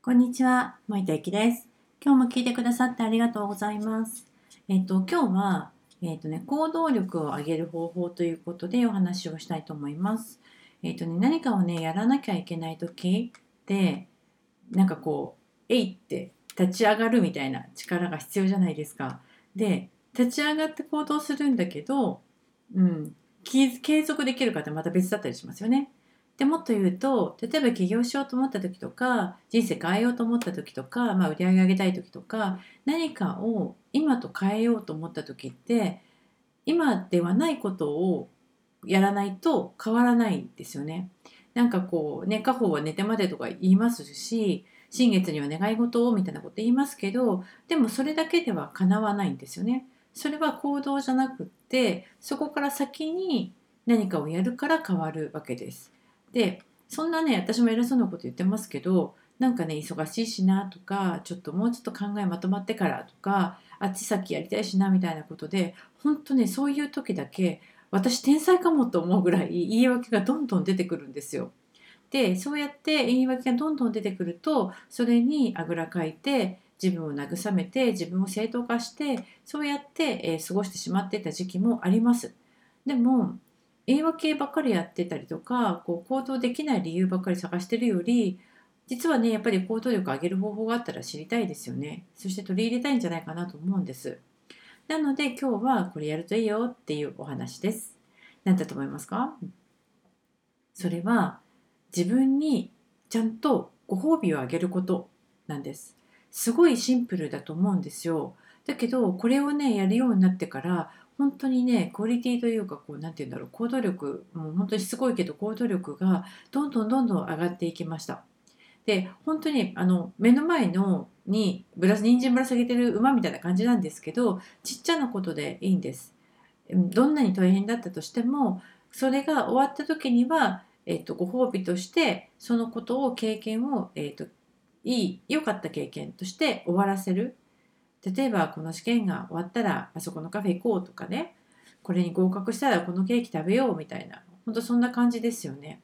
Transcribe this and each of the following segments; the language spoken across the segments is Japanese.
こんにちは、森田ゆきです。今日も聞いてくださってありがとうございます。えっと、今日は、えっとね、行動力を上げる方法ということでお話をしたいと思います。えっとね、何かをね、やらなきゃいけない時って、なんかこう、えいって立ち上がるみたいな力が必要じゃないですか。で、立ち上がって行動するんだけど、うん、継続できるかってまた別だったりしますよね。でもっと言うと例えば起業しようと思った時とか人生変えようと思った時とか、まあ、売り上げ上げたい時とか何かを今と変えようと思った時って今ではないことをやらないと変わらないんですよね。なんかこうね家宝は寝てまでとか言いますし新月には願い事をみたいなこと言いますけどでもそれだけでは叶わないんですよね。それは行動じゃなくってそこから先に何かをやるから変わるわけです。でそんなね私も偉そうなこと言ってますけどなんかね忙しいしなとかちょっともうちょっと考えまとまってからとかあっち先やりたいしなみたいなことで本当ねそういう時だけ私天才かもと思うぐらい言い訳がどんどん出てくるんですよ。でそうやって言い訳がどんどん出てくるとそれにあぐらかいて自分を慰めて自分を正当化してそうやって、えー過ごしてしまってた時期もあります。でも言い訳ばっかりやってたりとかこう行動できない理由ばっかり探してるより実はねやっぱり行動力上げる方法があったら知りたいですよね。そして取り入れたいんじゃないかなと思うんです。なので今日はこれやるといいよっていうお話です。何だと思いますか？それは自分にちゃんとご褒美をあげることなんです。すごいシンプルだと思うんですよ。だけどこれをねやるようになってから本当にねクオリティというかこうなんて言うんだろう行動力もう本当にすごいけど行動力がどんどんどんどん上がっていきました。で本当にあの目の前のにぶら人参ぶら下げてる馬みたいな感じなんですけどちっちゃなことでいいんです。どんなに大変だったとしてもそれが終わった時には、えっとご褒美としてそのことを経験を、えっといい良かった経験として終わらせる。例えばこの試験が終わったらあそこのカフェ行こうとかねこれに合格したらこのケーキ食べようみたいな本当そんな感じですよね。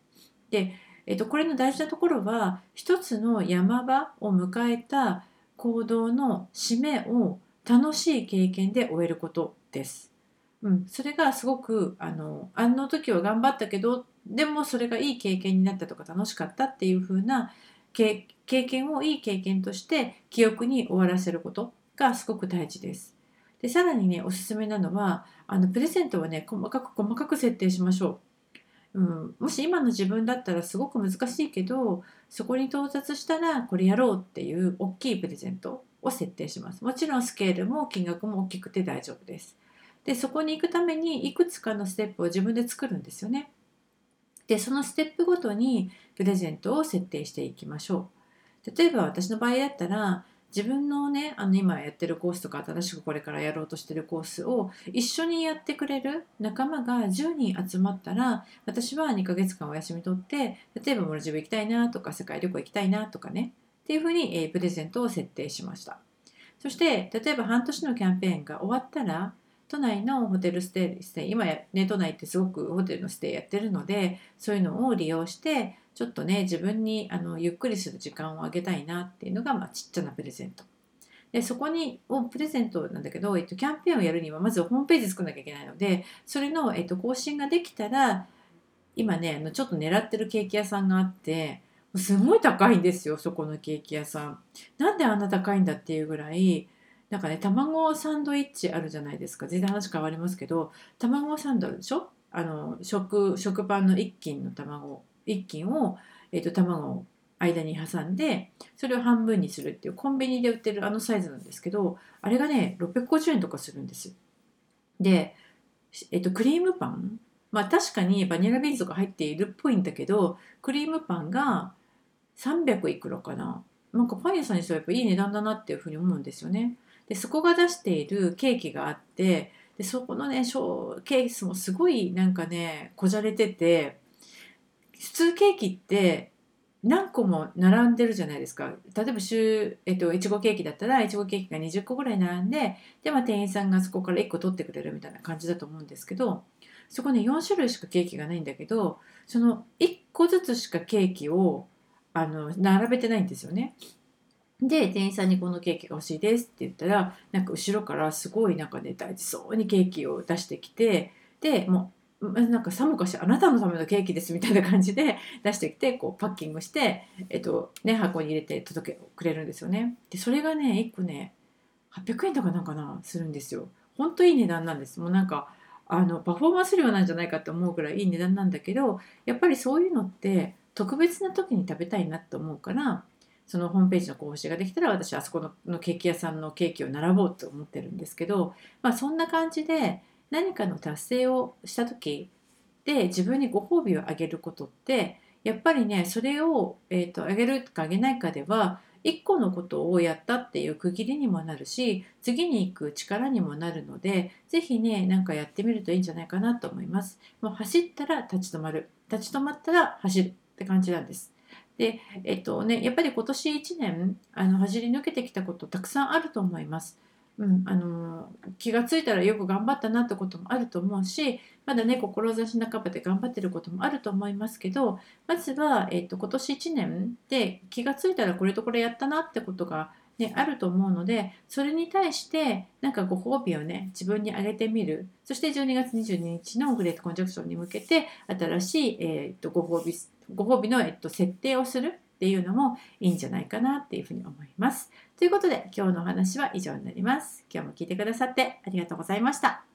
で、えっと、これの大事なところは一つの山場を迎えた行動の締めを楽しい経験で終えることです。うん、それがすごくあのあの時は頑張ったけどでもそれがいい経験になったとか楽しかったっていう風な経経験をいい経験として記憶に終わらせることがすごく大事です。でさらにねおすすめなのはあのプレゼントはね細かく細かく設定しましょう。うん、もし今の自分だったらすごく難しいけどそこに到達したらこれやろうっていう大きいプレゼントを設定します。もちろんスケールも金額も大きくて大丈夫です。でそこに行くためにいくつかのステップを自分で作るんですよね。でそのステップごとにプレゼントを設定していきましょう。例えば私の場合だったら自分のねあの今やってるコースとか新しくこれからやろうとしてるコースを一緒にやってくれる仲間が10人集まったら私は2ヶ月間お休み取って例えばモルジブ行きたいなとか世界旅行行きたいなとかねっていうふうに、えープレゼントを設定しました。そして例えば半年のキャンペーンが終わったら都内のホテルステイステイ今、ね、都内ってすごくホテルのステイやってるのでそういうのを利用してちょっとね自分にあのゆっくりする時間をあげたいなっていうのが、まあ、ちっちゃなプレゼント。でそこにをプレゼントなんだけど、えっと、キャンペーンをやるにはまずホームページ作んなきゃいけないのでそれの、えっと、更新ができたら今ねあのちょっと狙ってるケーキ屋さんがあってすごい高いんですよそこのケーキ屋さん。なんであんな高いんだっていうぐらいなんかね卵サンドイッチあるじゃないですか全然話変わりますけど卵サンドあるでしょ？あの食食パンの一斤の卵一斤を、えー、と卵を間に挟んでそれを半分にするっていうコンビニで売ってるあのサイズなんですけどあれがね650円とかするんですよ。で、えっと、クリームパンまあ確かにバニラビーンズとか入っているっぽいんだけどクリームパンが300いくらかななんかパン屋さんにしてはやっぱいい値段だなっていうふうに思うんですよね。でそこが出しているケーキがあってでそこのねショーケースもすごいなんかねこじゃれてて普通ケーキって何個も並んでるじゃないですか例えば週、えっと、いちごケーキだったらいちごケーキが20個ぐらい並んでで、まあ、店員さんがそこから1個取ってくれるみたいな感じだと思うんですけどそこね4種類しかケーキがないんだけどその1個ずつしかケーキをあの並べてないんですよね。で店員さんにこのケーキが欲しいですって言ったらなんか後ろからすごいなんかね大事そうにケーキを出してきてでもうなんかさもかしあなたのためのケーキですみたいな感じで出してきてこうパッキングして、えっとね、箱に入れて届けくれるんですよね。でそれがね1個ね800円とかなんかなするんですよ。ほんといい値段なんです。もうなんかあのパフォーマンス量なんじゃないかって思うぐらいいい値段なんだけどやっぱりそういうのって特別な時に食べたいなって思うからそのホームページの講師ができたら私あそこのケーキ屋さんのケーキを並ぼうと思ってるんですけど、まあ、そんな感じで何かの達成をした時で自分にご褒美をあげることってやっぱりねそれを、えーと、あげるかあげないかでは1個のことをやったっていう区切りにもなるし次に行く力にもなるので是非ねなんかやってみるといいんじゃないかなと思います。もう走ったら立ち止まる立ち止まったら走るって感じなんです。で、えっとね、やっぱり今年1年あの走り抜けてきたことたくさんあると思います。うん、あの気が付いたらよく頑張ったなってこともあると思うしまだね志半ばで頑張ってることもあると思いますけどまずは、えっと、今年1年で気が付いたらこれとこれやったなってことがね、あると思うのでそれに対してなんかご褒美をね自分にあげてみる。そして12月22日のグレートコンジャクションに向けて新しい、えー、とご褒美ご褒美の、えっと、設定をする。っていうのもいいんじゃないかなっていうふうに思います。ということで今日のお話は以上になります。今日も聞いてくださってありがとうございました。